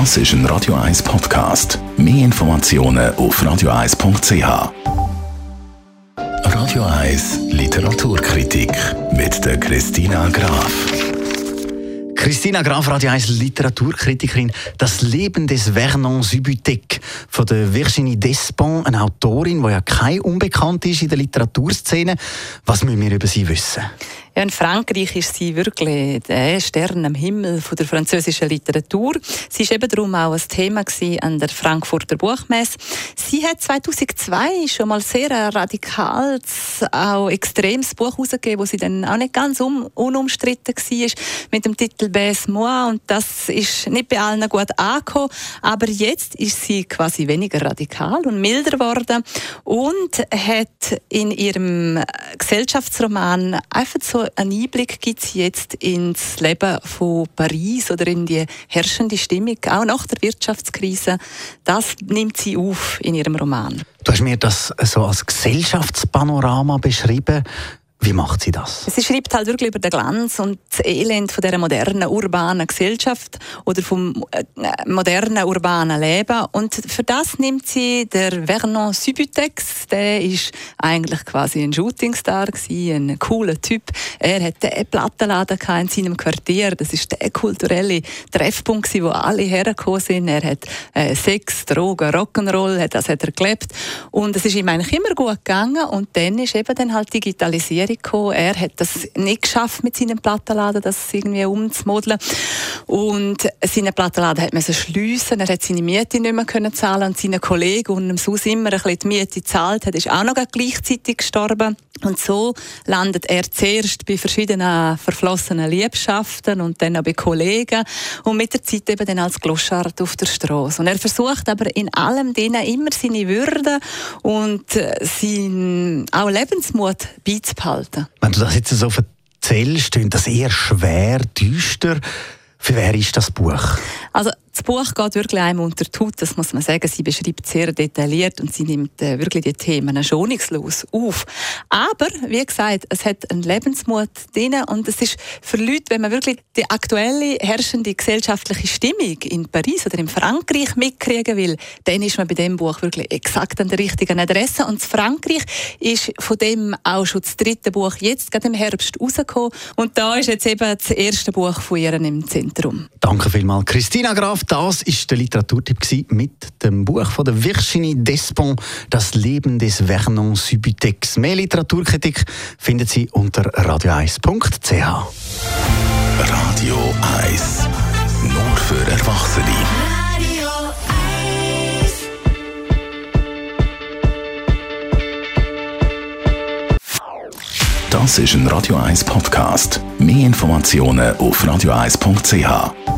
Das ist ein Radio 1 Podcast. Mehr Informationen auf radio1.ch. Radio 1 Literaturkritik mit der Christina Graf. Christina Graf, Radio 1 Literaturkritikerin. Das Leben des Vernon Subutex von der Virginie Despont, eine Autorin, die ja kein Unbekannt ist in der Literaturszene. Was müssen wir über sie wissen? Ja, in Frankreich ist sie wirklich der Stern am Himmel von der französischen Literatur. Sie war eben darum auch ein Thema an der Frankfurter Buchmesse. Sie hat 2002 schon mal sehr radikales, auch extremes Buch herausgegeben, wo sie dann auch nicht ganz un unumstritten war, mit dem Titel «Bes moi» und das ist nicht bei allen gut angekommen, aber jetzt ist sie quasi weniger radikal und milder geworden und hat in ihrem Gesellschaftsroman einfach so einen Einblick gibt es jetzt ins Leben von Paris oder in die herrschende Stimmung, auch nach der Wirtschaftskrise. Das nimmt sie auf in ihrem Roman. Du hast mir das so als Gesellschaftspanorama beschrieben. Wie macht sie das? Sie schreibt halt wirklich über den Glanz und das Elend von dieser modernen urbanen Gesellschaft oder vom äh, modernen urbanen Leben. Und für das nimmt sie der Vernon Subutex. Der ist eigentlich quasi ein Shootingstar ein cooler Typ. Er hat einen Plattenladen in seinem Quartier. Das ist der kulturelle Treffpunkt, wo alle hergekommen sind. Er hat äh, Sex, Drogen, Rock'n'Roll, das hat er gelebt. Und es ist ihm eigentlich immer gut gegangen. Und dann ist eben dann halt Digitalisierung gekommen. Er hat das nicht geschafft mit seinem Plattenladen, das irgendwie umzumodeln. Und seinen Plattenladen hat man schliessen. Er hat seine Miete nicht mehr können zahlen und seine Kollegen und ihm sonst immer ein bisschen die Miete gezahlt hat, ist auch noch gleichzeitig gestorben. Und so landet er zuerst bei verschiedenen verflossenen Liebschaften und dann auch bei Kollegen und mit der Zeit eben dann als Gloschart auf der Straße. Und er versucht aber in allem denen immer seine Würde und äh, seinen auch Lebensmut beizubehalten. Wenn du das jetzt so erzählst, klingt das eher schwer, düster. Für wer ist das Buch? Also das Buch geht wirklich einem unter die Haut, das muss man sagen. Sie beschreibt sehr detailliert und sie nimmt äh, wirklich die Themen schonungslos auf. Aber, wie gesagt, es hat einen Lebensmut drin und es ist für Leute, wenn man wirklich die aktuelle herrschende gesellschaftliche Stimmung in Paris oder in Frankreich mitkriegen will, dann ist man bei dem Buch wirklich exakt an der richtigen Adresse. Und Frankreich ist von dem auch schon das dritte Buch jetzt gerade im Herbst rausgekommen und da ist jetzt eben das erste Buch von ihr im Zentrum. Danke vielmals, Christina Graf. Das ist der Literaturtipp mit dem Buch von der Virginie Despont, Das Leben des Vernon Subutex. Mehr Literaturkritik finden Sie unter radio1.ch. Radio 1 Nur für Erwachsene. Das ist ein Radio 1 Podcast. Mehr Informationen auf radio1.ch.